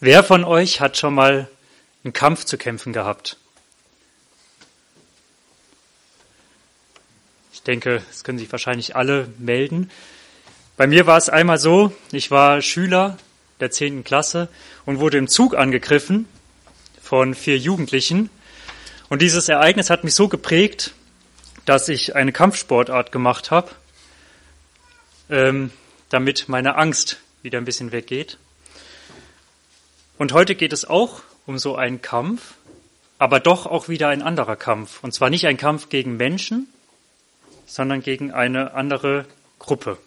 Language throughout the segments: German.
Wer von euch hat schon mal einen Kampf zu kämpfen gehabt? Ich denke, das können sich wahrscheinlich alle melden. Bei mir war es einmal so, ich war Schüler der zehnten Klasse und wurde im Zug angegriffen von vier Jugendlichen. Und dieses Ereignis hat mich so geprägt, dass ich eine Kampfsportart gemacht habe, ähm, damit meine Angst wieder ein bisschen weggeht. Und heute geht es auch um so einen Kampf, aber doch auch wieder ein anderer Kampf. Und zwar nicht ein Kampf gegen Menschen, sondern gegen eine andere Gruppe.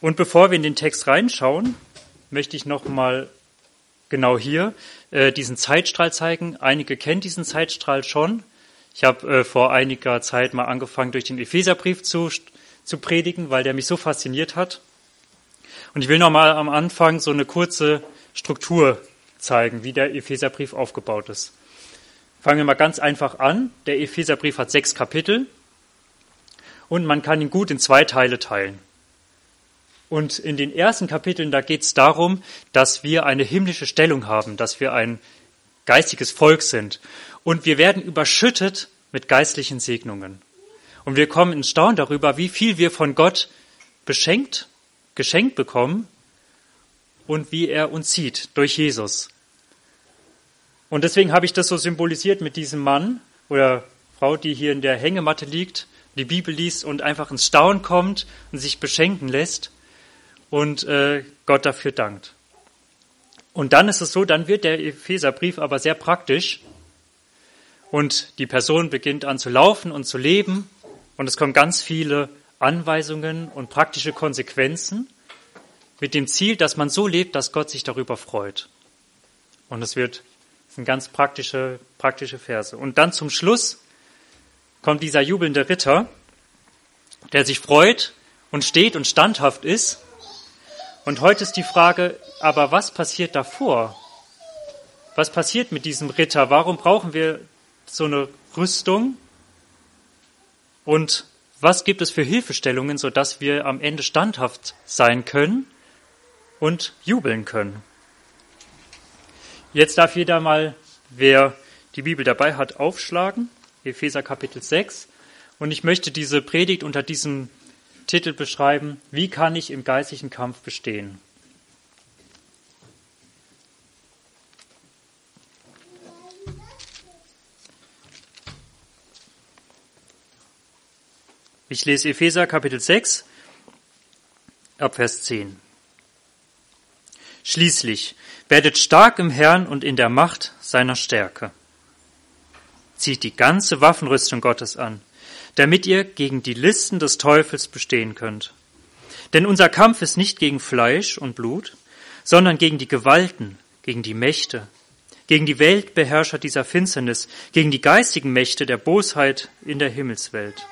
Und bevor wir in den Text reinschauen, möchte ich noch mal genau hier äh, diesen Zeitstrahl zeigen. Einige kennen diesen Zeitstrahl schon. Ich habe äh, vor einiger Zeit mal angefangen, durch den Epheserbrief zu, zu predigen, weil der mich so fasziniert hat. Und ich will noch mal am Anfang so eine kurze Struktur zeigen, wie der Epheserbrief aufgebaut ist. Fangen wir mal ganz einfach an. Der Epheserbrief hat sechs Kapitel und man kann ihn gut in zwei Teile teilen. Und in den ersten Kapiteln, da geht es darum, dass wir eine himmlische Stellung haben, dass wir ein geistiges Volk sind. Und wir werden überschüttet mit geistlichen Segnungen. Und wir kommen ins Staunen darüber, wie viel wir von Gott beschenkt, geschenkt bekommen und wie er uns sieht durch Jesus. Und deswegen habe ich das so symbolisiert mit diesem Mann oder Frau, die hier in der Hängematte liegt, die Bibel liest und einfach ins Staunen kommt und sich beschenken lässt und äh, Gott dafür dankt. Und dann ist es so, dann wird der Epheserbrief aber sehr praktisch und die Person beginnt an zu laufen und zu leben und es kommen ganz viele Anweisungen und praktische Konsequenzen mit dem Ziel, dass man so lebt, dass Gott sich darüber freut. Und es wird das sind ganz praktische, praktische Verse. Und dann zum Schluss kommt dieser jubelnde Ritter, der sich freut und steht und standhaft ist und heute ist die Frage, aber was passiert davor? Was passiert mit diesem Ritter? Warum brauchen wir so eine Rüstung? Und was gibt es für Hilfestellungen, sodass wir am Ende standhaft sein können und jubeln können? Jetzt darf jeder mal, wer die Bibel dabei hat, aufschlagen. Epheser Kapitel 6. Und ich möchte diese Predigt unter diesem Titel beschreiben, wie kann ich im geistlichen Kampf bestehen? Ich lese Epheser Kapitel 6 ab Vers 10. Schließlich werdet stark im Herrn und in der Macht seiner Stärke. Zieht die ganze Waffenrüstung Gottes an damit ihr gegen die Listen des Teufels bestehen könnt. Denn unser Kampf ist nicht gegen Fleisch und Blut, sondern gegen die Gewalten, gegen die Mächte, gegen die Weltbeherrscher dieser Finsternis, gegen die geistigen Mächte der Bosheit in der Himmelswelt.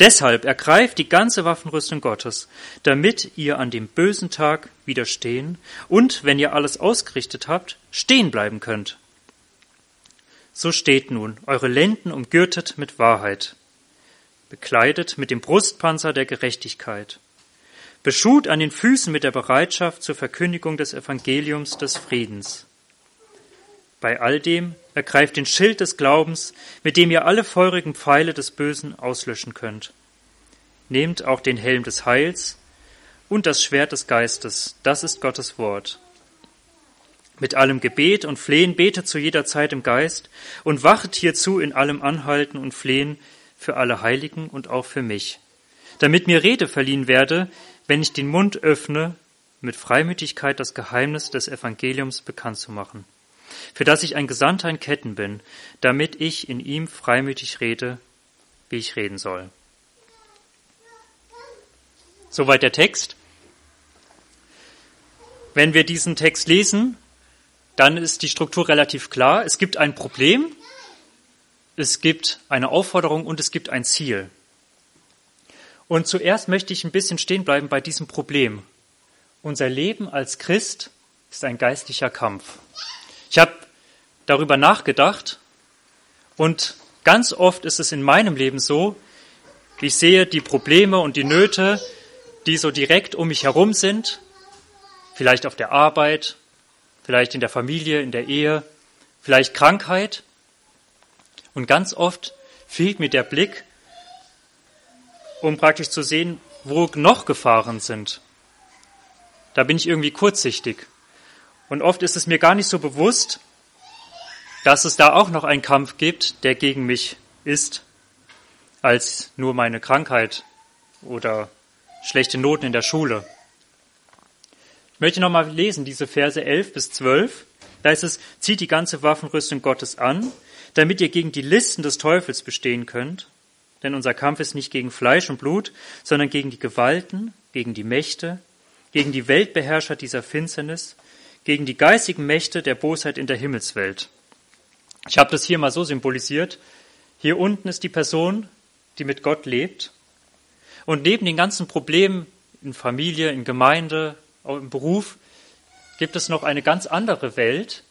Deshalb ergreift die ganze Waffenrüstung Gottes, damit ihr an dem bösen Tag widerstehen und, wenn ihr alles ausgerichtet habt, stehen bleiben könnt. So steht nun, eure Lenden umgürtet mit Wahrheit, bekleidet mit dem Brustpanzer der Gerechtigkeit, beschut an den Füßen mit der Bereitschaft zur Verkündigung des Evangeliums des Friedens. Bei all dem ergreift den Schild des Glaubens, mit dem ihr alle feurigen Pfeile des Bösen auslöschen könnt. Nehmt auch den Helm des Heils und das Schwert des Geistes, das ist Gottes Wort. Mit allem Gebet und Flehen betet zu jeder Zeit im Geist und wachet hierzu in allem Anhalten und Flehen für alle Heiligen und auch für mich, damit mir Rede verliehen werde, wenn ich den Mund öffne, mit Freimütigkeit das Geheimnis des Evangeliums bekannt zu machen, für das ich ein Gesandter in Ketten bin, damit ich in ihm freimütig rede, wie ich reden soll. Soweit der Text. Wenn wir diesen Text lesen, dann ist die Struktur relativ klar. Es gibt ein Problem, es gibt eine Aufforderung und es gibt ein Ziel. Und zuerst möchte ich ein bisschen stehen bleiben bei diesem Problem. Unser Leben als Christ ist ein geistlicher Kampf. Ich habe darüber nachgedacht und ganz oft ist es in meinem Leben so, ich sehe die Probleme und die Nöte, die so direkt um mich herum sind. vielleicht auf der Arbeit, vielleicht in der Familie, in der Ehe, vielleicht Krankheit. Und ganz oft fehlt mir der Blick, um praktisch zu sehen, wo noch Gefahren sind. Da bin ich irgendwie kurzsichtig. Und oft ist es mir gar nicht so bewusst, dass es da auch noch einen Kampf gibt, der gegen mich ist, als nur meine Krankheit oder schlechte Noten in der Schule. Ich möchte nochmal lesen, diese Verse 11 bis 12. Da ist es, zieht die ganze Waffenrüstung Gottes an, damit ihr gegen die Listen des Teufels bestehen könnt. Denn unser Kampf ist nicht gegen Fleisch und Blut, sondern gegen die Gewalten, gegen die Mächte, gegen die Weltbeherrscher dieser Finsternis, gegen die geistigen Mächte der Bosheit in der Himmelswelt. Ich habe das hier mal so symbolisiert. Hier unten ist die Person, die mit Gott lebt. Und neben den ganzen Problemen in Familie, in Gemeinde, im Beruf, gibt es noch eine ganz andere Welt,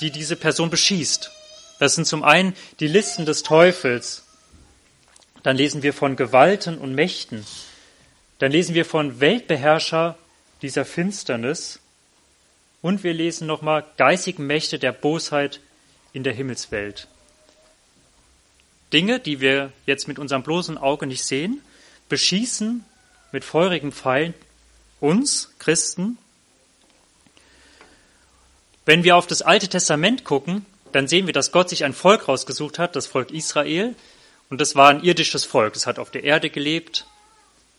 die diese Person beschießt. Das sind zum einen die Listen des Teufels. Dann lesen wir von Gewalten und Mächten. Dann lesen wir von Weltbeherrscher dieser Finsternis. Und wir lesen nochmal geistigen Mächte der Bosheit in der Himmelswelt. Dinge, die wir jetzt mit unserem bloßen Auge nicht sehen, beschießen mit feurigen Pfeilen uns, Christen. Wenn wir auf das Alte Testament gucken, dann sehen wir, dass Gott sich ein Volk rausgesucht hat, das Volk Israel, und das war ein irdisches Volk. Es hat auf der Erde gelebt,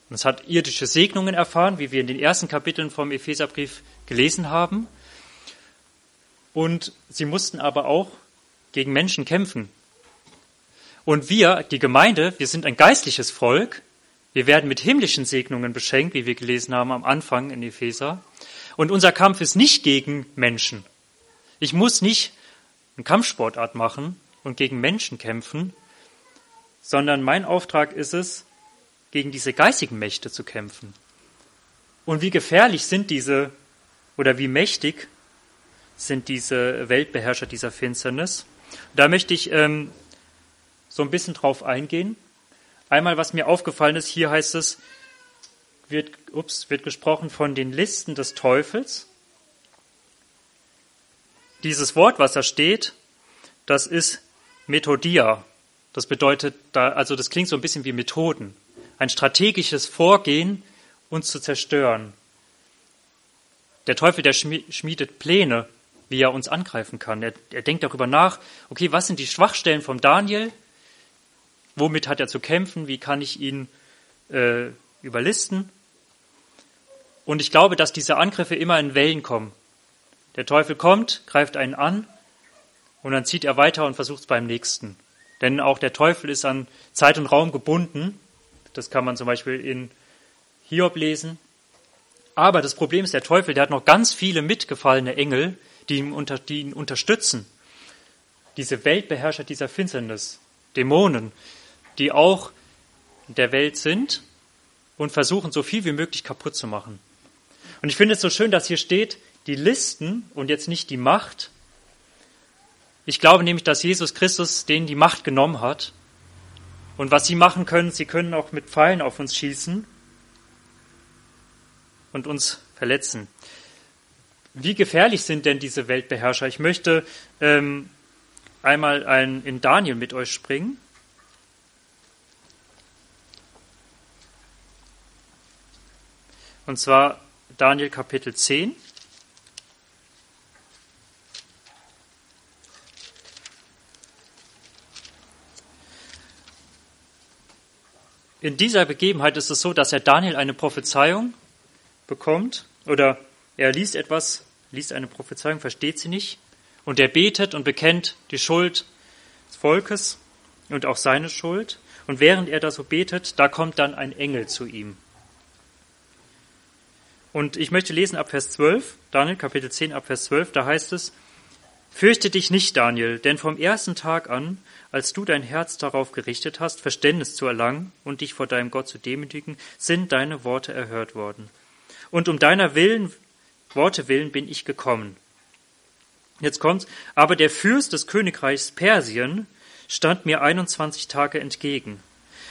und es hat irdische Segnungen erfahren, wie wir in den ersten Kapiteln vom Epheserbrief gelesen haben. Und sie mussten aber auch gegen Menschen kämpfen. Und wir, die Gemeinde, wir sind ein geistliches Volk. Wir werden mit himmlischen Segnungen beschenkt, wie wir gelesen haben am Anfang in Epheser. Und unser Kampf ist nicht gegen Menschen. Ich muss nicht eine Kampfsportart machen und gegen Menschen kämpfen, sondern mein Auftrag ist es, gegen diese geistigen Mächte zu kämpfen. Und wie gefährlich sind diese oder wie mächtig sind diese Weltbeherrscher dieser Finsternis? Da möchte ich ähm, so ein bisschen drauf eingehen. Einmal, was mir aufgefallen ist, hier heißt es, wird, ups, wird gesprochen von den Listen des Teufels. Dieses Wort, was da steht, das ist Methodia. Das bedeutet, da, also das klingt so ein bisschen wie Methoden. Ein strategisches Vorgehen, uns zu zerstören. Der Teufel, der schmiedet Pläne, wie er uns angreifen kann. Er, er denkt darüber nach, okay, was sind die Schwachstellen von Daniel? Womit hat er zu kämpfen? Wie kann ich ihn äh, überlisten? Und ich glaube, dass diese Angriffe immer in Wellen kommen. Der Teufel kommt, greift einen an und dann zieht er weiter und versucht es beim nächsten. Denn auch der Teufel ist an Zeit und Raum gebunden. Das kann man zum Beispiel in Hiob lesen. Aber das Problem ist, der Teufel, der hat noch ganz viele mitgefallene Engel, die ihn, unter, die ihn unterstützen. Diese Weltbeherrscher dieser Finsternis, Dämonen, die auch der Welt sind und versuchen, so viel wie möglich kaputt zu machen. Und ich finde es so schön, dass hier steht, die Listen und jetzt nicht die Macht. Ich glaube nämlich, dass Jesus Christus denen die Macht genommen hat. Und was sie machen können, sie können auch mit Pfeilen auf uns schießen und uns verletzen. Wie gefährlich sind denn diese Weltbeherrscher? Ich möchte ähm, einmal ein, in Daniel mit euch springen. Und zwar Daniel Kapitel 10. In dieser Begebenheit ist es so, dass er Daniel eine Prophezeiung bekommt oder er liest etwas, liest eine Prophezeiung, versteht sie nicht und er betet und bekennt die Schuld des Volkes und auch seine Schuld. Und während er da so betet, da kommt dann ein Engel zu ihm. Und ich möchte lesen ab Vers 12, Daniel Kapitel 10 ab Vers 12, da heißt es, Fürchte dich nicht, Daniel, denn vom ersten Tag an, als du dein Herz darauf gerichtet hast, Verständnis zu erlangen und dich vor deinem Gott zu demütigen, sind deine Worte erhört worden. Und um deiner Willen Worte willen bin ich gekommen. Jetzt kommt's. Aber der Fürst des Königreichs Persien stand mir 21 Tage entgegen.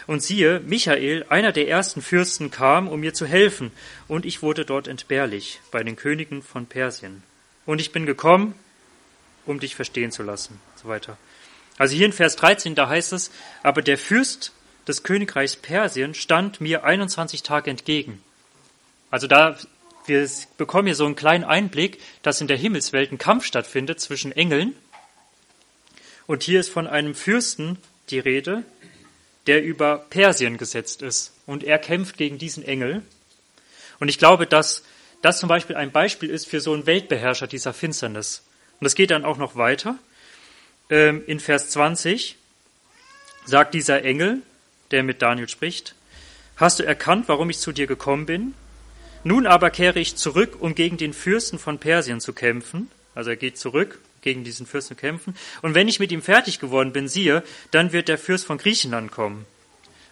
Und siehe, Michael, einer der ersten Fürsten, kam, um mir zu helfen, und ich wurde dort entbehrlich bei den Königen von Persien. Und ich bin gekommen, um dich verstehen zu lassen, so weiter. Also hier in Vers 13, da heißt es, aber der Fürst des Königreichs Persien stand mir 21 Tage entgegen. Also da, wir bekommen hier so einen kleinen Einblick, dass in der Himmelswelt ein Kampf stattfindet zwischen Engeln. Und hier ist von einem Fürsten die Rede, der über Persien gesetzt ist. Und er kämpft gegen diesen Engel. Und ich glaube, dass das zum Beispiel ein Beispiel ist für so einen Weltbeherrscher dieser Finsternis. Und es geht dann auch noch weiter. Ähm, in Vers 20 sagt dieser Engel, der mit Daniel spricht, Hast du erkannt, warum ich zu dir gekommen bin? Nun aber kehre ich zurück, um gegen den Fürsten von Persien zu kämpfen. Also er geht zurück, gegen diesen Fürsten zu kämpfen. Und wenn ich mit ihm fertig geworden bin, siehe, dann wird der Fürst von Griechenland kommen.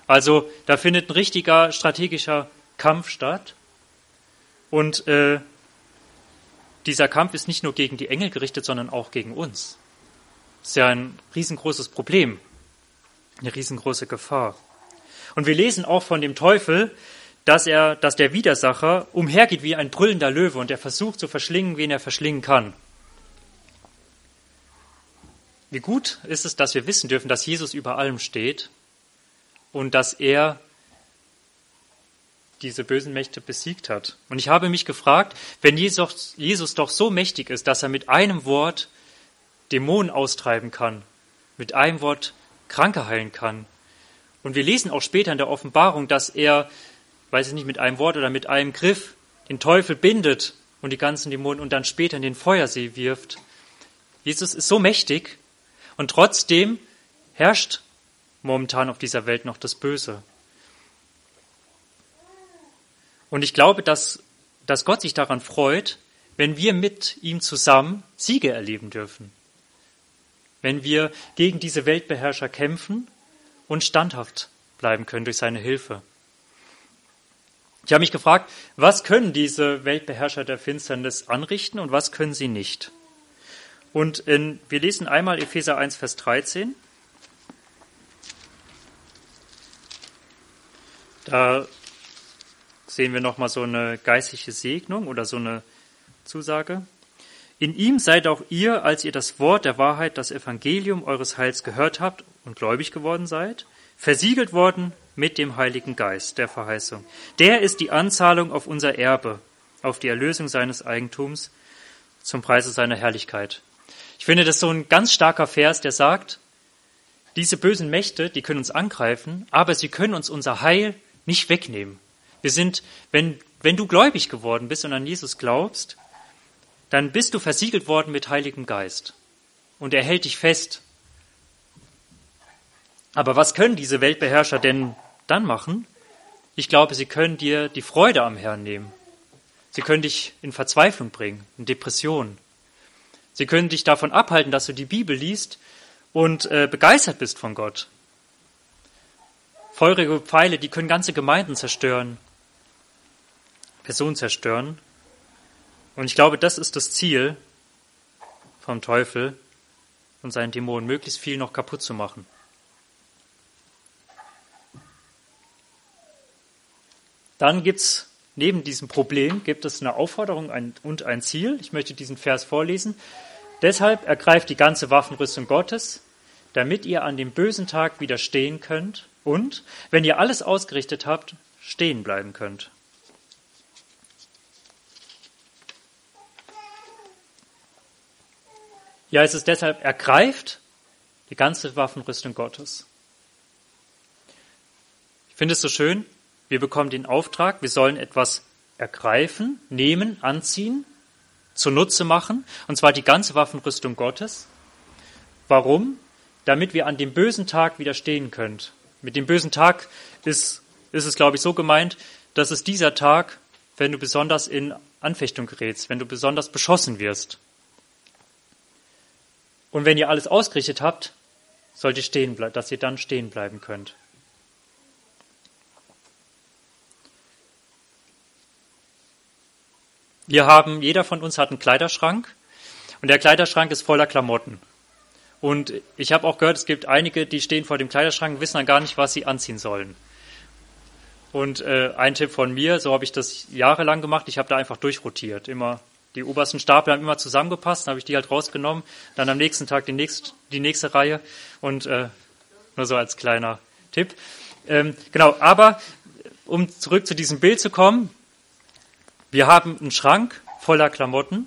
Also da findet ein richtiger strategischer Kampf statt. Und äh, dieser Kampf ist nicht nur gegen die Engel gerichtet, sondern auch gegen uns. Ist ja ein riesengroßes Problem, eine riesengroße Gefahr. Und wir lesen auch von dem Teufel, dass er, dass der Widersacher umhergeht wie ein brüllender Löwe und er versucht zu verschlingen, wen er verschlingen kann. Wie gut ist es, dass wir wissen dürfen, dass Jesus über allem steht und dass er diese bösen Mächte besiegt hat. Und ich habe mich gefragt, wenn Jesus, Jesus doch so mächtig ist, dass er mit einem Wort Dämonen austreiben kann, mit einem Wort Kranke heilen kann, und wir lesen auch später in der Offenbarung, dass er, weiß ich nicht, mit einem Wort oder mit einem Griff den Teufel bindet und die ganzen Dämonen und dann später in den Feuersee wirft. Jesus ist so mächtig und trotzdem herrscht momentan auf dieser Welt noch das Böse. Und ich glaube, dass, dass Gott sich daran freut, wenn wir mit ihm zusammen Siege erleben dürfen. Wenn wir gegen diese Weltbeherrscher kämpfen und standhaft bleiben können durch seine Hilfe. Ich habe mich gefragt, was können diese Weltbeherrscher der Finsternis anrichten und was können sie nicht? Und in, wir lesen einmal Epheser 1, Vers 13. Da sehen wir nochmal so eine geistliche Segnung oder so eine Zusage. In ihm seid auch ihr, als ihr das Wort der Wahrheit, das Evangelium eures Heils gehört habt und gläubig geworden seid, versiegelt worden mit dem Heiligen Geist der Verheißung. Der ist die Anzahlung auf unser Erbe, auf die Erlösung seines Eigentums zum Preise seiner Herrlichkeit. Ich finde das so ein ganz starker Vers, der sagt, diese bösen Mächte, die können uns angreifen, aber sie können uns unser Heil nicht wegnehmen. Wir sind, wenn, wenn du gläubig geworden bist und an Jesus glaubst, dann bist du versiegelt worden mit Heiligem Geist. Und er hält dich fest. Aber was können diese Weltbeherrscher denn dann machen? Ich glaube, sie können dir die Freude am Herrn nehmen. Sie können dich in Verzweiflung bringen, in Depression. Sie können dich davon abhalten, dass du die Bibel liest und äh, begeistert bist von Gott. Feurige Pfeile, die können ganze Gemeinden zerstören, Personen zerstören. Und ich glaube, das ist das Ziel vom Teufel und seinen Dämonen, möglichst viel noch kaputt zu machen. Dann gibt es neben diesem Problem gibt es eine Aufforderung und ein Ziel. Ich möchte diesen Vers vorlesen. Deshalb ergreift die ganze Waffenrüstung Gottes, damit ihr an dem bösen Tag widerstehen könnt und, wenn ihr alles ausgerichtet habt, stehen bleiben könnt. Ja, es ist deshalb ergreift die ganze Waffenrüstung Gottes. Ich finde es so schön, wir bekommen den Auftrag, wir sollen etwas ergreifen, nehmen, anziehen, zunutze machen, und zwar die ganze Waffenrüstung Gottes. Warum? Damit wir an dem bösen Tag widerstehen können. Mit dem bösen Tag ist, ist es, glaube ich, so gemeint, dass es dieser Tag, wenn du besonders in Anfechtung gerätst, wenn du besonders beschossen wirst. Und wenn ihr alles ausgerichtet habt, sollt ihr stehen bleiben, dass ihr dann stehen bleiben könnt. Wir haben, jeder von uns hat einen Kleiderschrank und der Kleiderschrank ist voller Klamotten. Und ich habe auch gehört, es gibt einige, die stehen vor dem Kleiderschrank und wissen dann gar nicht, was sie anziehen sollen. Und äh, ein Tipp von mir, so habe ich das jahrelang gemacht, ich habe da einfach durchrotiert. Immer die obersten Stapel haben immer zusammengepasst, dann habe ich die halt rausgenommen, dann am nächsten Tag die, nächst, die nächste Reihe und äh, nur so als kleiner Tipp. Ähm, genau, aber um zurück zu diesem Bild zu kommen, wir haben einen Schrank voller Klamotten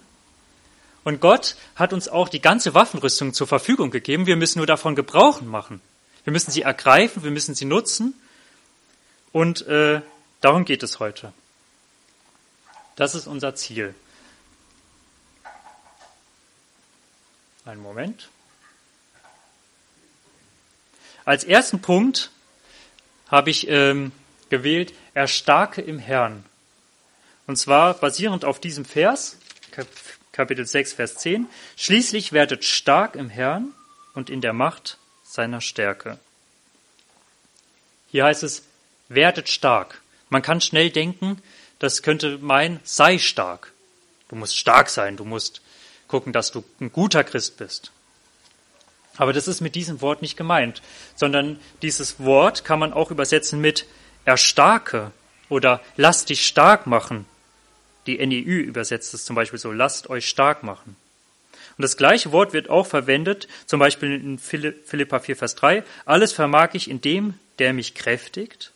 und Gott hat uns auch die ganze Waffenrüstung zur Verfügung gegeben. Wir müssen nur davon Gebrauch machen. Wir müssen sie ergreifen, wir müssen sie nutzen. Und äh, darum geht es heute. Das ist unser Ziel. Einen Moment. Als ersten Punkt habe ich ähm, gewählt, erstarke im Herrn. Und zwar basierend auf diesem Vers, Kapitel 6, Vers 10. Schließlich werdet stark im Herrn und in der Macht seiner Stärke. Hier heißt es, werdet stark. Man kann schnell denken, das könnte meinen, sei stark. Du musst stark sein, du musst gucken, dass du ein guter Christ bist. Aber das ist mit diesem Wort nicht gemeint, sondern dieses Wort kann man auch übersetzen mit erstarke oder lass dich stark machen die NEU übersetzt es zum Beispiel so, lasst euch stark machen. Und das gleiche Wort wird auch verwendet, zum Beispiel in Philippa 4, Vers 3, alles vermag ich in dem, der mich kräftigt.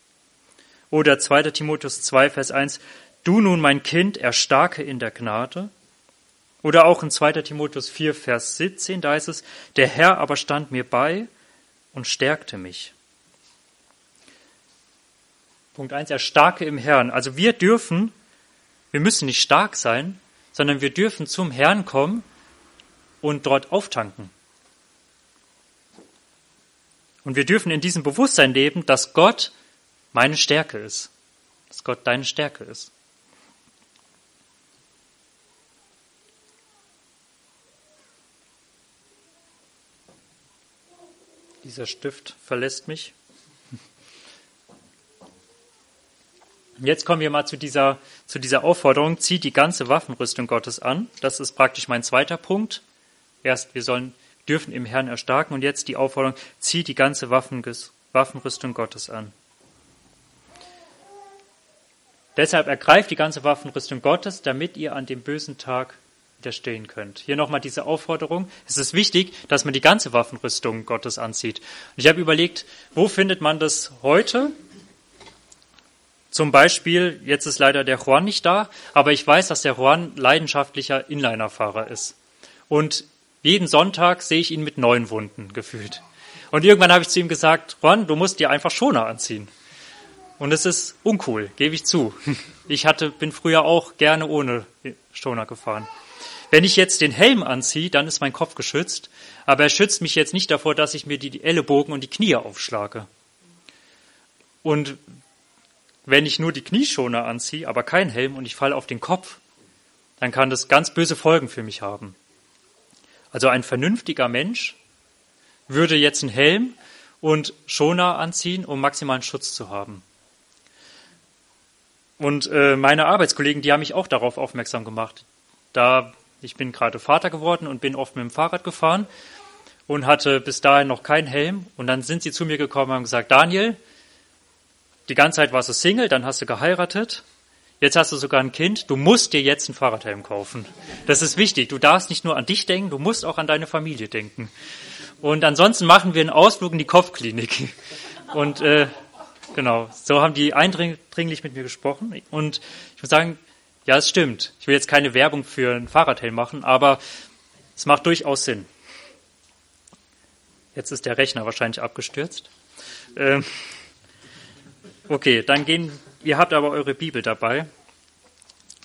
Oder 2. Timotheus 2, Vers 1, du nun mein Kind, erstarke in der Gnade. Oder auch in 2. Timotheus 4, Vers 17, da heißt es, der Herr aber stand mir bei und stärkte mich. Punkt 1, erstarke im Herrn. Also wir dürfen wir müssen nicht stark sein, sondern wir dürfen zum Herrn kommen und dort auftanken. Und wir dürfen in diesem Bewusstsein leben, dass Gott meine Stärke ist, dass Gott deine Stärke ist. Dieser Stift verlässt mich. Jetzt kommen wir mal zu dieser, zu dieser Aufforderung, zieht die ganze Waffenrüstung Gottes an. Das ist praktisch mein zweiter Punkt. Erst, wir sollen, dürfen im Herrn erstarken und jetzt die Aufforderung, zieht die ganze Waffen, Waffenrüstung Gottes an. Deshalb ergreift die ganze Waffenrüstung Gottes, damit ihr an dem bösen Tag widerstehen könnt. Hier nochmal diese Aufforderung. Es ist wichtig, dass man die ganze Waffenrüstung Gottes anzieht. Und ich habe überlegt, wo findet man das heute? Zum Beispiel, jetzt ist leider der Juan nicht da, aber ich weiß, dass der Juan leidenschaftlicher Inlinerfahrer ist. Und jeden Sonntag sehe ich ihn mit neuen Wunden gefühlt. Und irgendwann habe ich zu ihm gesagt, Juan, du musst dir einfach Schoner anziehen. Und es ist uncool, gebe ich zu. Ich hatte, bin früher auch gerne ohne Schoner gefahren. Wenn ich jetzt den Helm anziehe, dann ist mein Kopf geschützt, aber er schützt mich jetzt nicht davor, dass ich mir die Ellenbogen und die Knie aufschlage. Und wenn ich nur die Knieschoner anziehe, aber kein Helm und ich falle auf den Kopf, dann kann das ganz böse Folgen für mich haben. Also ein vernünftiger Mensch würde jetzt einen Helm und Schoner anziehen, um maximalen Schutz zu haben. Und äh, meine Arbeitskollegen, die haben mich auch darauf aufmerksam gemacht. Da ich bin gerade Vater geworden und bin oft mit dem Fahrrad gefahren und hatte bis dahin noch keinen Helm. Und dann sind sie zu mir gekommen und haben gesagt, Daniel, die ganze Zeit warst du Single, dann hast du geheiratet, jetzt hast du sogar ein Kind, du musst dir jetzt einen Fahrradhelm kaufen. Das ist wichtig. Du darfst nicht nur an dich denken, du musst auch an deine Familie denken. Und ansonsten machen wir einen Ausflug in die Kopfklinik. Und äh, genau, so haben die eindringlich mit mir gesprochen. Und ich muss sagen, ja, es stimmt. Ich will jetzt keine Werbung für einen Fahrradhelm machen, aber es macht durchaus Sinn. Jetzt ist der Rechner wahrscheinlich abgestürzt. Ähm, Okay, dann gehen, ihr habt aber eure Bibel dabei.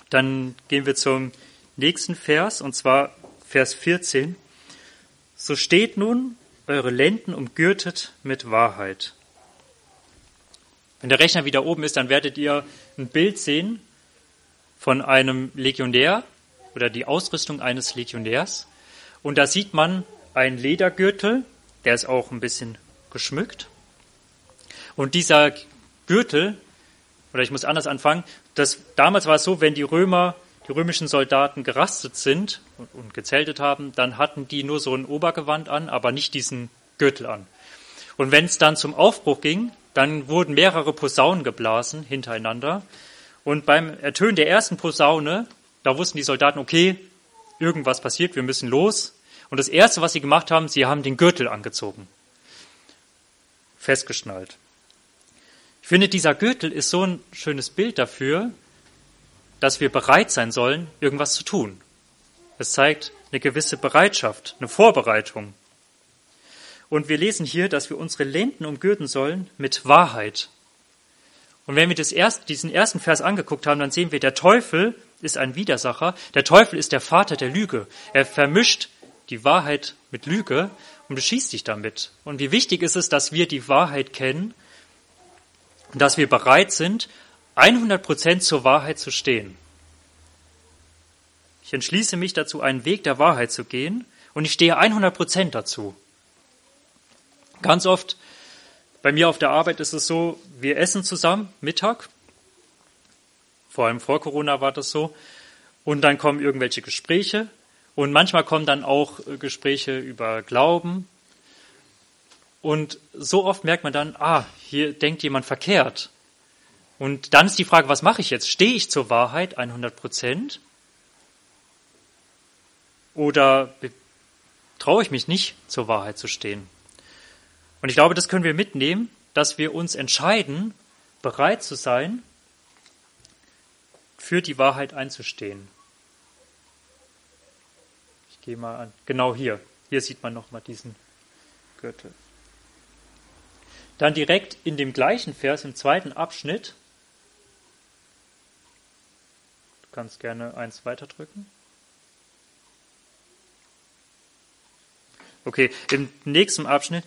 Dann gehen wir zum nächsten Vers, und zwar Vers 14. So steht nun, eure Lenden umgürtet mit Wahrheit. Wenn der Rechner wieder oben ist, dann werdet ihr ein Bild sehen von einem Legionär oder die Ausrüstung eines Legionärs. Und da sieht man einen Ledergürtel, der ist auch ein bisschen geschmückt. Und dieser Gürtel, oder ich muss anders anfangen, das, damals war es so, wenn die Römer die römischen Soldaten gerastet sind und, und gezeltet haben, dann hatten die nur so ein Obergewand an, aber nicht diesen Gürtel an. Und wenn es dann zum Aufbruch ging, dann wurden mehrere Posaunen geblasen hintereinander. Und beim Ertönen der ersten Posaune, da wussten die Soldaten, okay, irgendwas passiert, wir müssen los. Und das Erste, was sie gemacht haben, sie haben den Gürtel angezogen. Festgeschnallt. Ich finde, dieser Gürtel ist so ein schönes Bild dafür, dass wir bereit sein sollen, irgendwas zu tun. Es zeigt eine gewisse Bereitschaft, eine Vorbereitung. Und wir lesen hier, dass wir unsere Lenden umgürten sollen mit Wahrheit. Und wenn wir erst, diesen ersten Vers angeguckt haben, dann sehen wir, der Teufel ist ein Widersacher. Der Teufel ist der Vater der Lüge. Er vermischt die Wahrheit mit Lüge und beschießt dich damit. Und wie wichtig ist es, dass wir die Wahrheit kennen und dass wir bereit sind, 100 Prozent zur Wahrheit zu stehen. Ich entschließe mich dazu, einen Weg der Wahrheit zu gehen und ich stehe 100 Prozent dazu. Ganz oft bei mir auf der Arbeit ist es so, wir essen zusammen Mittag. Vor allem vor Corona war das so. Und dann kommen irgendwelche Gespräche. Und manchmal kommen dann auch äh, Gespräche über Glauben. Und so oft merkt man dann, ah, hier denkt jemand verkehrt. Und dann ist die Frage, was mache ich jetzt? Stehe ich zur Wahrheit 100 Prozent? Oder traue ich mich nicht, zur Wahrheit zu stehen? Und ich glaube, das können wir mitnehmen, dass wir uns entscheiden, bereit zu sein, für die Wahrheit einzustehen. Ich gehe mal an, genau hier. Hier sieht man nochmal diesen Gürtel. Dann direkt in dem gleichen Vers, im zweiten Abschnitt, du kannst gerne eins weiterdrücken. Okay, im nächsten Abschnitt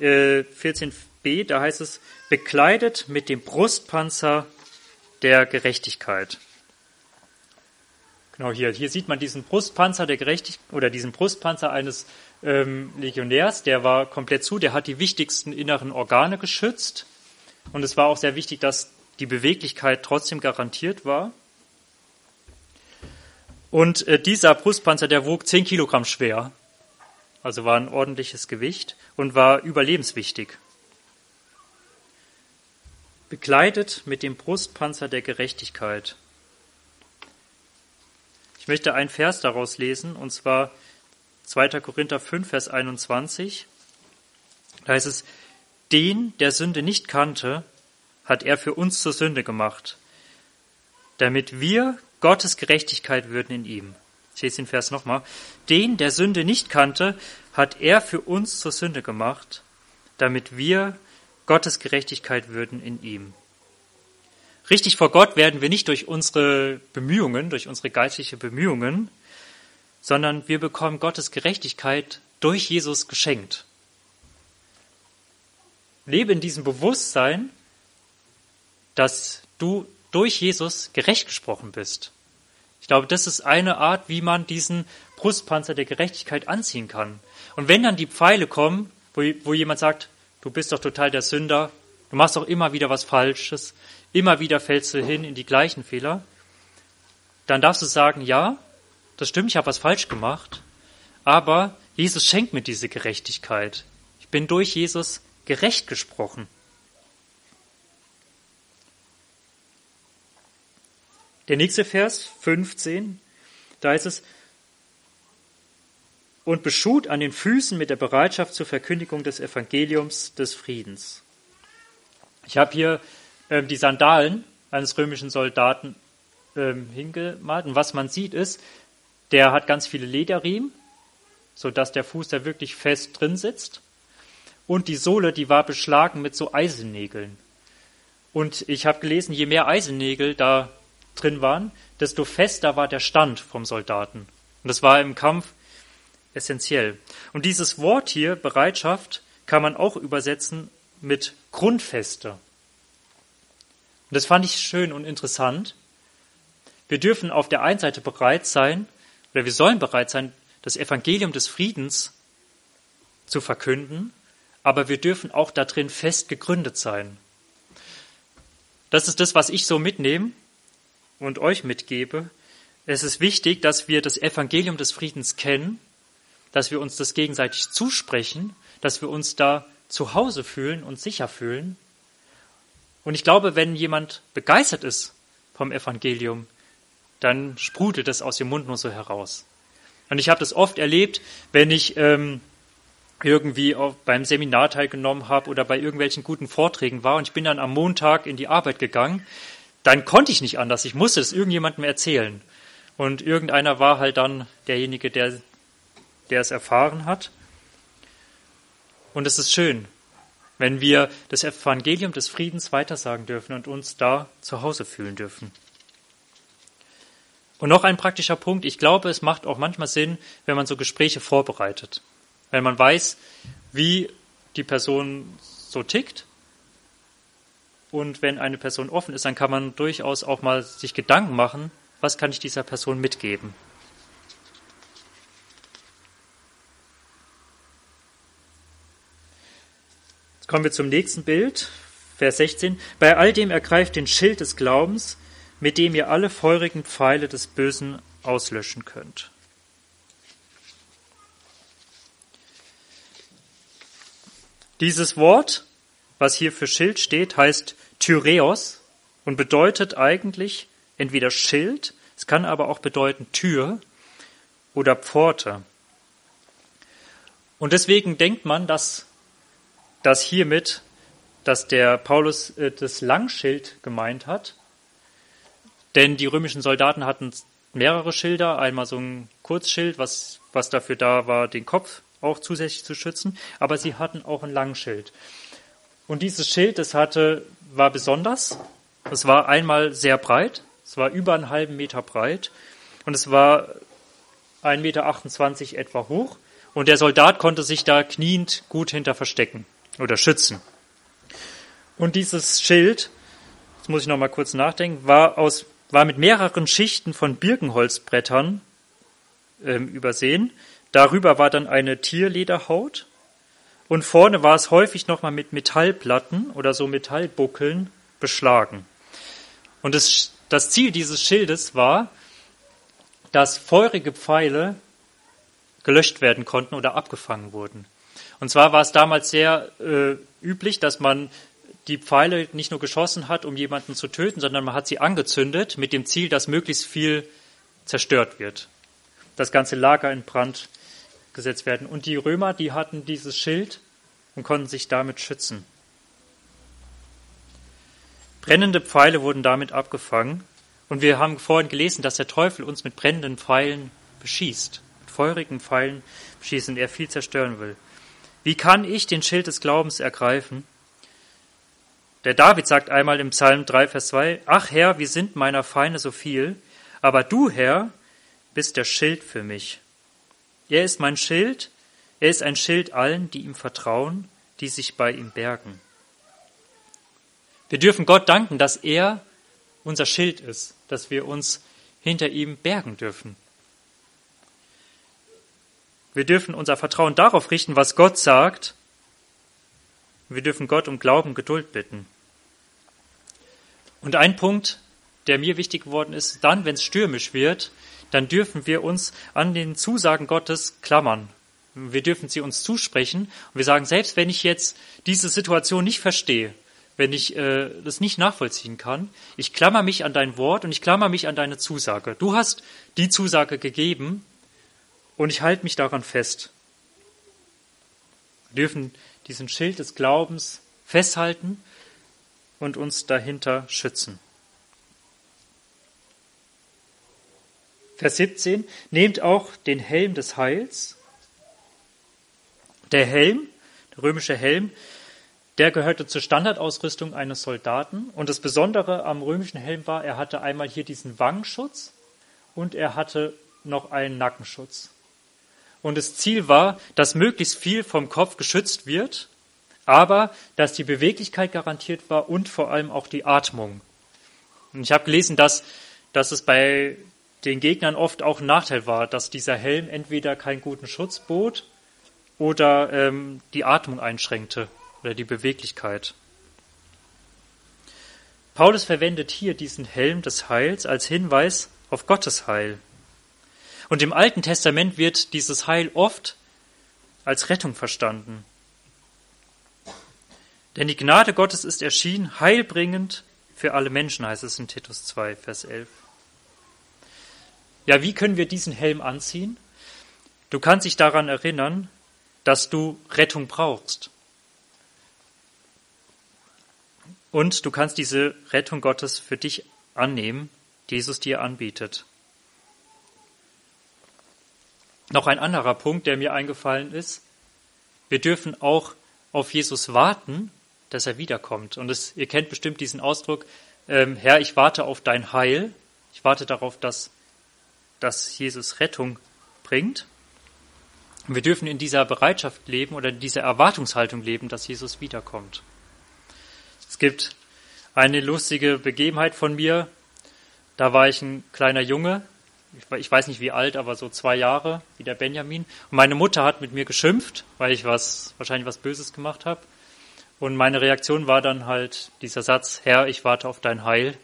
14b, äh, da heißt es, bekleidet mit dem Brustpanzer der Gerechtigkeit. Genau hier, hier sieht man diesen Brustpanzer der Gerechtigkeit oder diesen Brustpanzer eines ähm, Legionärs, der war komplett zu, der hat die wichtigsten inneren Organe geschützt. Und es war auch sehr wichtig, dass die Beweglichkeit trotzdem garantiert war. Und äh, dieser Brustpanzer, der wog 10 Kilogramm schwer also war ein ordentliches Gewicht und war überlebenswichtig. Bekleidet mit dem Brustpanzer der Gerechtigkeit. Ich möchte einen Vers daraus lesen, und zwar 2. Korinther 5, Vers 21. Da heißt es, den, der Sünde nicht kannte, hat er für uns zur Sünde gemacht, damit wir Gottes Gerechtigkeit würden in ihm. Ich lese den Vers nochmal. Den, der Sünde nicht kannte, hat er für uns zur Sünde gemacht, damit wir Gottes Gerechtigkeit würden in ihm. Richtig vor Gott werden wir nicht durch unsere Bemühungen, durch unsere geistliche Bemühungen, sondern wir bekommen Gottes Gerechtigkeit durch Jesus geschenkt. Lebe in diesem Bewusstsein, dass du durch Jesus gerecht gesprochen bist. Ich glaube, das ist eine Art, wie man diesen Brustpanzer der Gerechtigkeit anziehen kann. Und wenn dann die Pfeile kommen, wo, wo jemand sagt, du bist doch total der Sünder, du machst doch immer wieder was Falsches, immer wieder fällst du hin in die gleichen Fehler, dann darfst du sagen, ja, das stimmt, ich habe was falsch gemacht, aber Jesus schenkt mir diese Gerechtigkeit. Ich bin durch Jesus gerecht gesprochen. Der nächste Vers, 15, da heißt es, und beschut an den Füßen mit der Bereitschaft zur Verkündigung des Evangeliums des Friedens. Ich habe hier ähm, die Sandalen eines römischen Soldaten ähm, hingemalt und was man sieht ist, der hat ganz viele Lederriemen, sodass der Fuß da wirklich fest drin sitzt und die Sohle, die war beschlagen mit so Eisennägeln. Und ich habe gelesen, je mehr Eisennägel da drin waren, desto fester war der Stand vom Soldaten. Und das war im Kampf essentiell. Und dieses Wort hier, Bereitschaft, kann man auch übersetzen mit Grundfeste. Und das fand ich schön und interessant. Wir dürfen auf der einen Seite bereit sein, oder wir sollen bereit sein, das Evangelium des Friedens zu verkünden, aber wir dürfen auch darin fest gegründet sein. Das ist das, was ich so mitnehme und euch mitgebe. es ist wichtig, dass wir das Evangelium des Friedens kennen, dass wir uns das gegenseitig zusprechen, dass wir uns da zu Hause fühlen und sicher fühlen. Und ich glaube, wenn jemand begeistert ist vom Evangelium, dann sprudelt es aus dem Mund nur so heraus. Und ich habe das oft erlebt, wenn ich ähm, irgendwie beim Seminar teilgenommen habe oder bei irgendwelchen guten Vorträgen war und ich bin dann am Montag in die Arbeit gegangen, dann konnte ich nicht anders. Ich musste es irgendjemandem erzählen. Und irgendeiner war halt dann derjenige, der, der es erfahren hat. Und es ist schön, wenn wir das Evangelium des Friedens weitersagen dürfen und uns da zu Hause fühlen dürfen. Und noch ein praktischer Punkt. Ich glaube, es macht auch manchmal Sinn, wenn man so Gespräche vorbereitet. Wenn man weiß, wie die Person so tickt. Und wenn eine Person offen ist, dann kann man durchaus auch mal sich Gedanken machen, was kann ich dieser Person mitgeben. Jetzt kommen wir zum nächsten Bild, Vers 16. Bei all dem ergreift den Schild des Glaubens, mit dem ihr alle feurigen Pfeile des Bösen auslöschen könnt. Dieses Wort, was hier für Schild steht, heißt Tyreos und bedeutet eigentlich entweder Schild, es kann aber auch bedeuten Tür oder Pforte. Und deswegen denkt man, dass, dass hiermit, dass der Paulus äh, das Langschild gemeint hat, denn die römischen Soldaten hatten mehrere Schilder, einmal so ein Kurzschild, was, was dafür da war, den Kopf auch zusätzlich zu schützen, aber sie hatten auch ein Langschild. Und dieses Schild, das hatte, war besonders. Es war einmal sehr breit, es war über einen halben Meter breit und es war 1,28 Meter etwa hoch. Und der Soldat konnte sich da kniend gut hinter verstecken oder schützen. Und dieses Schild, jetzt muss ich noch mal kurz nachdenken, war aus war mit mehreren Schichten von Birkenholzbrettern ähm, übersehen. Darüber war dann eine Tierlederhaut und vorne war es häufig nochmal mit Metallplatten oder so Metallbuckeln beschlagen. Und das, das Ziel dieses Schildes war, dass feurige Pfeile gelöscht werden konnten oder abgefangen wurden. Und zwar war es damals sehr äh, üblich, dass man die Pfeile nicht nur geschossen hat, um jemanden zu töten, sondern man hat sie angezündet mit dem Ziel, dass möglichst viel zerstört wird. Das ganze Lager in Brand gesetzt werden. Und die Römer, die hatten dieses Schild und konnten sich damit schützen. Brennende Pfeile wurden damit abgefangen. Und wir haben vorhin gelesen, dass der Teufel uns mit brennenden Pfeilen beschießt, mit feurigen Pfeilen beschießt und er viel zerstören will. Wie kann ich den Schild des Glaubens ergreifen? Der David sagt einmal im Psalm 3, Vers 2, Ach Herr, wie sind meiner Feinde so viel, aber du, Herr, bist der Schild für mich. Er ist mein Schild, er ist ein Schild allen, die ihm vertrauen, die sich bei ihm bergen. Wir dürfen Gott danken, dass er unser Schild ist, dass wir uns hinter ihm bergen dürfen. Wir dürfen unser Vertrauen darauf richten, was Gott sagt. Wir dürfen Gott um Glauben, und Geduld bitten. Und ein Punkt, der mir wichtig geworden ist, dann, wenn es stürmisch wird, dann dürfen wir uns an den Zusagen Gottes klammern. Wir dürfen sie uns zusprechen und wir sagen, selbst wenn ich jetzt diese Situation nicht verstehe, wenn ich äh, das nicht nachvollziehen kann, ich klammer mich an dein Wort und ich klammer mich an deine Zusage. Du hast die Zusage gegeben und ich halte mich daran fest. Wir dürfen diesen Schild des Glaubens festhalten und uns dahinter schützen. Vers 17, nehmt auch den Helm des Heils. Der Helm, der römische Helm, der gehörte zur Standardausrüstung eines Soldaten. Und das Besondere am römischen Helm war, er hatte einmal hier diesen Wangenschutz und er hatte noch einen Nackenschutz. Und das Ziel war, dass möglichst viel vom Kopf geschützt wird aber dass die Beweglichkeit garantiert war und vor allem auch die Atmung. Und ich habe gelesen, dass, dass es bei den Gegnern oft auch ein Nachteil war, dass dieser Helm entweder keinen guten Schutz bot oder ähm, die Atmung einschränkte oder die Beweglichkeit. Paulus verwendet hier diesen Helm des Heils als Hinweis auf Gottes Heil. Und im Alten Testament wird dieses Heil oft als Rettung verstanden. Denn die Gnade Gottes ist erschienen, heilbringend für alle Menschen, heißt es in Titus 2, Vers 11. Ja, wie können wir diesen Helm anziehen? Du kannst dich daran erinnern, dass du Rettung brauchst. Und du kannst diese Rettung Gottes für dich annehmen, die Jesus dir anbietet. Noch ein anderer Punkt, der mir eingefallen ist. Wir dürfen auch auf Jesus warten, dass er wiederkommt. Und es, ihr kennt bestimmt diesen Ausdruck, ähm, Herr, ich warte auf dein Heil. Ich warte darauf, dass, dass Jesus Rettung bringt. Wir dürfen in dieser Bereitschaft leben oder in dieser Erwartungshaltung leben, dass Jesus wiederkommt. Es gibt eine lustige Begebenheit von mir. Da war ich ein kleiner Junge ich weiß nicht wie alt, aber so zwei Jahre, wie der Benjamin. Und meine Mutter hat mit mir geschimpft, weil ich was, wahrscheinlich was Böses gemacht habe. Und meine Reaktion war dann halt dieser Satz, Herr, ich warte auf dein Heil.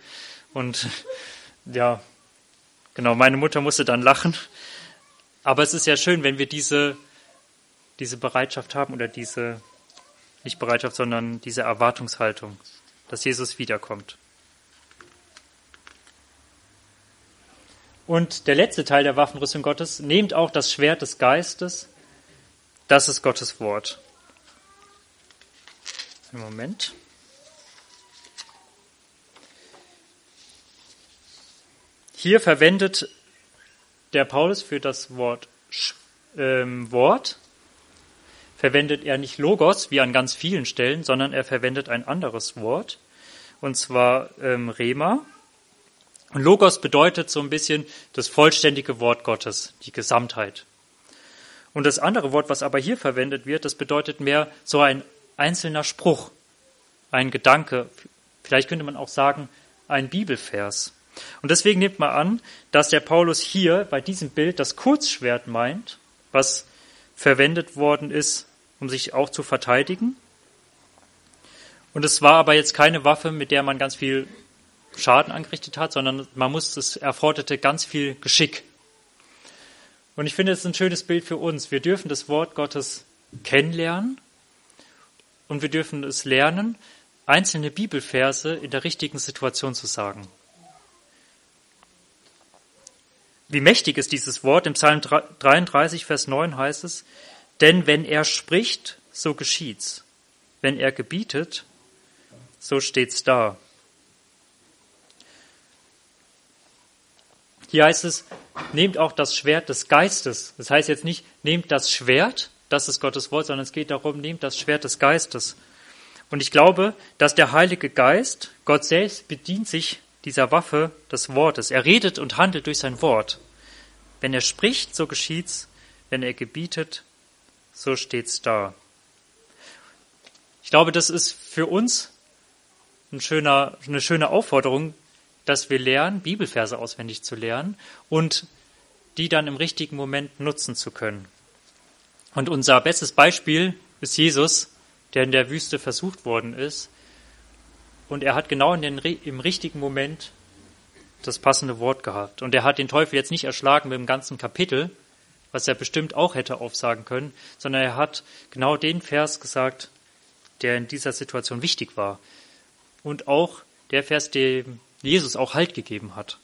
Und ja, genau, meine Mutter musste dann lachen. Aber es ist ja schön, wenn wir diese, diese Bereitschaft haben oder diese, nicht Bereitschaft, sondern diese Erwartungshaltung, dass Jesus wiederkommt. Und der letzte Teil der Waffenrüstung Gottes, nehmt auch das Schwert des Geistes, das ist Gottes Wort. Einen Moment. Hier verwendet der Paulus für das Wort ähm, Wort, verwendet er nicht Logos wie an ganz vielen Stellen, sondern er verwendet ein anderes Wort, und zwar ähm, Rema. Und Logos bedeutet so ein bisschen das vollständige Wort Gottes, die Gesamtheit. Und das andere Wort, was aber hier verwendet wird, das bedeutet mehr so ein einzelner Spruch, ein Gedanke, vielleicht könnte man auch sagen, ein Bibelvers. Und deswegen nimmt man an, dass der Paulus hier bei diesem Bild das Kurzschwert meint, was verwendet worden ist, um sich auch zu verteidigen. Und es war aber jetzt keine Waffe, mit der man ganz viel Schaden angerichtet hat, sondern man muss, es erforderte ganz viel Geschick. Und ich finde, es ist ein schönes Bild für uns. Wir dürfen das Wort Gottes kennenlernen und wir dürfen es lernen, einzelne Bibelverse in der richtigen Situation zu sagen. Wie mächtig ist dieses Wort? Im Psalm 33, Vers 9 heißt es, denn wenn er spricht, so geschieht's. Wenn er gebietet, so steht's da. Hier heißt es, nehmt auch das Schwert des Geistes. Das heißt jetzt nicht, nehmt das Schwert, das ist Gottes Wort, sondern es geht darum, nehmt das Schwert des Geistes. Und ich glaube, dass der Heilige Geist, Gott selbst, bedient sich dieser Waffe des Wortes. Er redet und handelt durch sein Wort. Wenn er spricht, so geschieht's. Wenn er gebietet, so steht's da. Ich glaube, das ist für uns ein schöner, eine schöne Aufforderung, dass wir lernen, Bibelverse auswendig zu lernen und die dann im richtigen Moment nutzen zu können. Und unser bestes Beispiel ist Jesus, der in der Wüste versucht worden ist. Und er hat genau in den, im richtigen Moment das passende Wort gehabt. Und er hat den Teufel jetzt nicht erschlagen mit dem ganzen Kapitel, was er bestimmt auch hätte aufsagen können, sondern er hat genau den Vers gesagt, der in dieser Situation wichtig war. Und auch der Vers, dem Jesus auch Halt gegeben hat.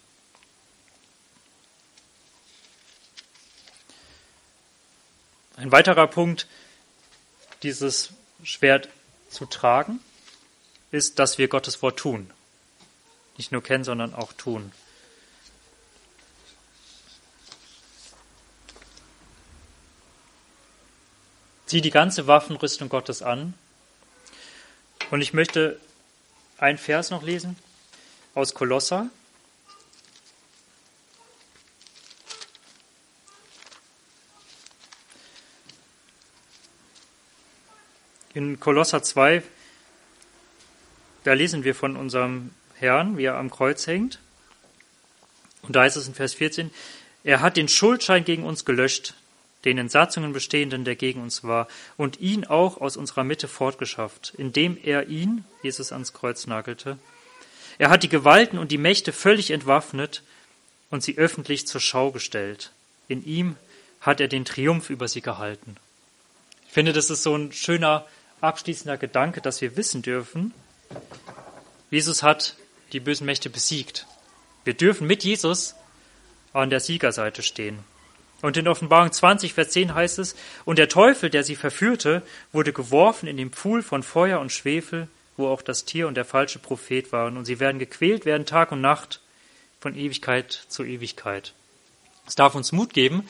Ein weiterer Punkt, dieses Schwert zu tragen, ist, dass wir Gottes Wort tun. Nicht nur kennen, sondern auch tun. Zieh die ganze Waffenrüstung Gottes an. Und ich möchte einen Vers noch lesen aus Kolosser. In Kolosser 2, da lesen wir von unserem Herrn, wie er am Kreuz hängt. Und da heißt es in Vers 14, er hat den Schuldschein gegen uns gelöscht, den in Satzungen bestehenden, der gegen uns war, und ihn auch aus unserer Mitte fortgeschafft, indem er ihn, Jesus, ans Kreuz nagelte. Er hat die Gewalten und die Mächte völlig entwaffnet und sie öffentlich zur Schau gestellt. In ihm hat er den Triumph über sie gehalten. Ich finde, das ist so ein schöner abschließender Gedanke, dass wir wissen dürfen, Jesus hat die bösen Mächte besiegt. Wir dürfen mit Jesus an der Siegerseite stehen. Und in Offenbarung 20, Vers 10 heißt es, und der Teufel, der sie verführte, wurde geworfen in den Pfuhl von Feuer und Schwefel, wo auch das Tier und der falsche Prophet waren, und sie werden gequält werden Tag und Nacht von Ewigkeit zu Ewigkeit. Es darf uns Mut geben.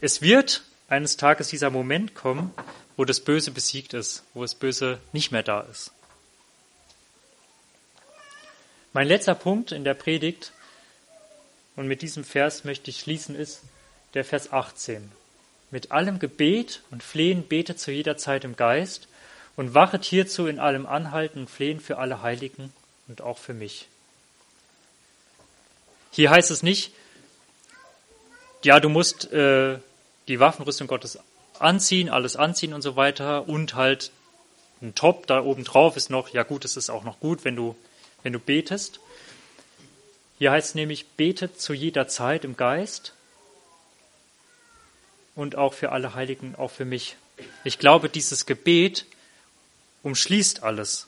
Es wird eines Tages dieser Moment kommen, wo das Böse besiegt ist, wo das Böse nicht mehr da ist. Mein letzter Punkt in der Predigt, und mit diesem Vers möchte ich schließen, ist der Vers 18. Mit allem Gebet und Flehen betet zu jeder Zeit im Geist und wachet hierzu in allem Anhalten und Flehen für alle Heiligen und auch für mich. Hier heißt es nicht, ja, du musst äh, die Waffenrüstung Gottes anziehen, alles anziehen und so weiter und halt ein Top da oben drauf ist noch, ja gut, es ist auch noch gut, wenn du, wenn du betest. Hier heißt es nämlich, betet zu jeder Zeit im Geist und auch für alle Heiligen, auch für mich. Ich glaube, dieses Gebet umschließt alles.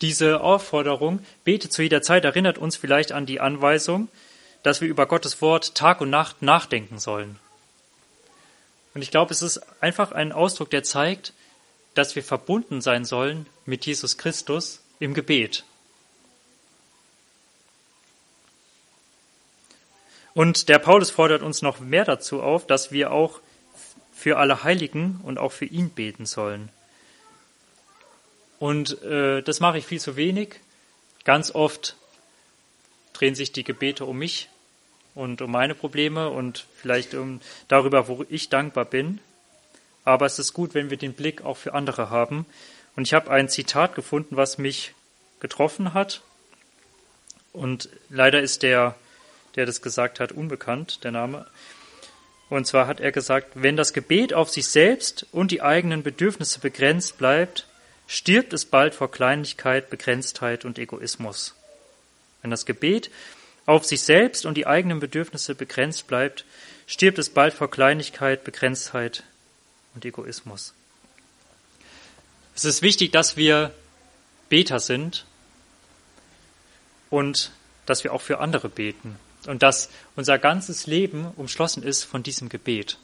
Diese Aufforderung, bete zu jeder Zeit, erinnert uns vielleicht an die Anweisung, dass wir über Gottes Wort Tag und Nacht nachdenken sollen. Und ich glaube, es ist einfach ein Ausdruck, der zeigt, dass wir verbunden sein sollen mit Jesus Christus im Gebet. Und der Paulus fordert uns noch mehr dazu auf, dass wir auch für alle Heiligen und auch für ihn beten sollen. Und äh, das mache ich viel zu wenig. Ganz oft drehen sich die Gebete um mich und um meine Probleme und vielleicht um darüber, wo ich dankbar bin. Aber es ist gut, wenn wir den Blick auch für andere haben. Und ich habe ein Zitat gefunden, was mich getroffen hat. Und leider ist der, der das gesagt hat, unbekannt, der Name. Und zwar hat er gesagt, wenn das Gebet auf sich selbst und die eigenen Bedürfnisse begrenzt bleibt, stirbt es bald vor Kleinlichkeit, Begrenztheit und Egoismus. Wenn das Gebet auf sich selbst und die eigenen Bedürfnisse begrenzt bleibt, stirbt es bald vor Kleinlichkeit, Begrenztheit und Egoismus. Es ist wichtig, dass wir Beter sind und dass wir auch für andere beten und dass unser ganzes Leben umschlossen ist von diesem Gebet.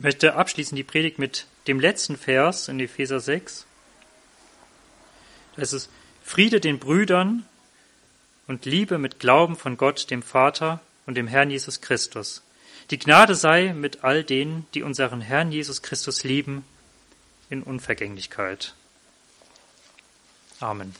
Ich möchte abschließen die Predigt mit dem letzten Vers in Epheser 6. Da ist Friede den Brüdern und Liebe mit Glauben von Gott, dem Vater und dem Herrn Jesus Christus. Die Gnade sei mit all denen, die unseren Herrn Jesus Christus lieben, in Unvergänglichkeit. Amen.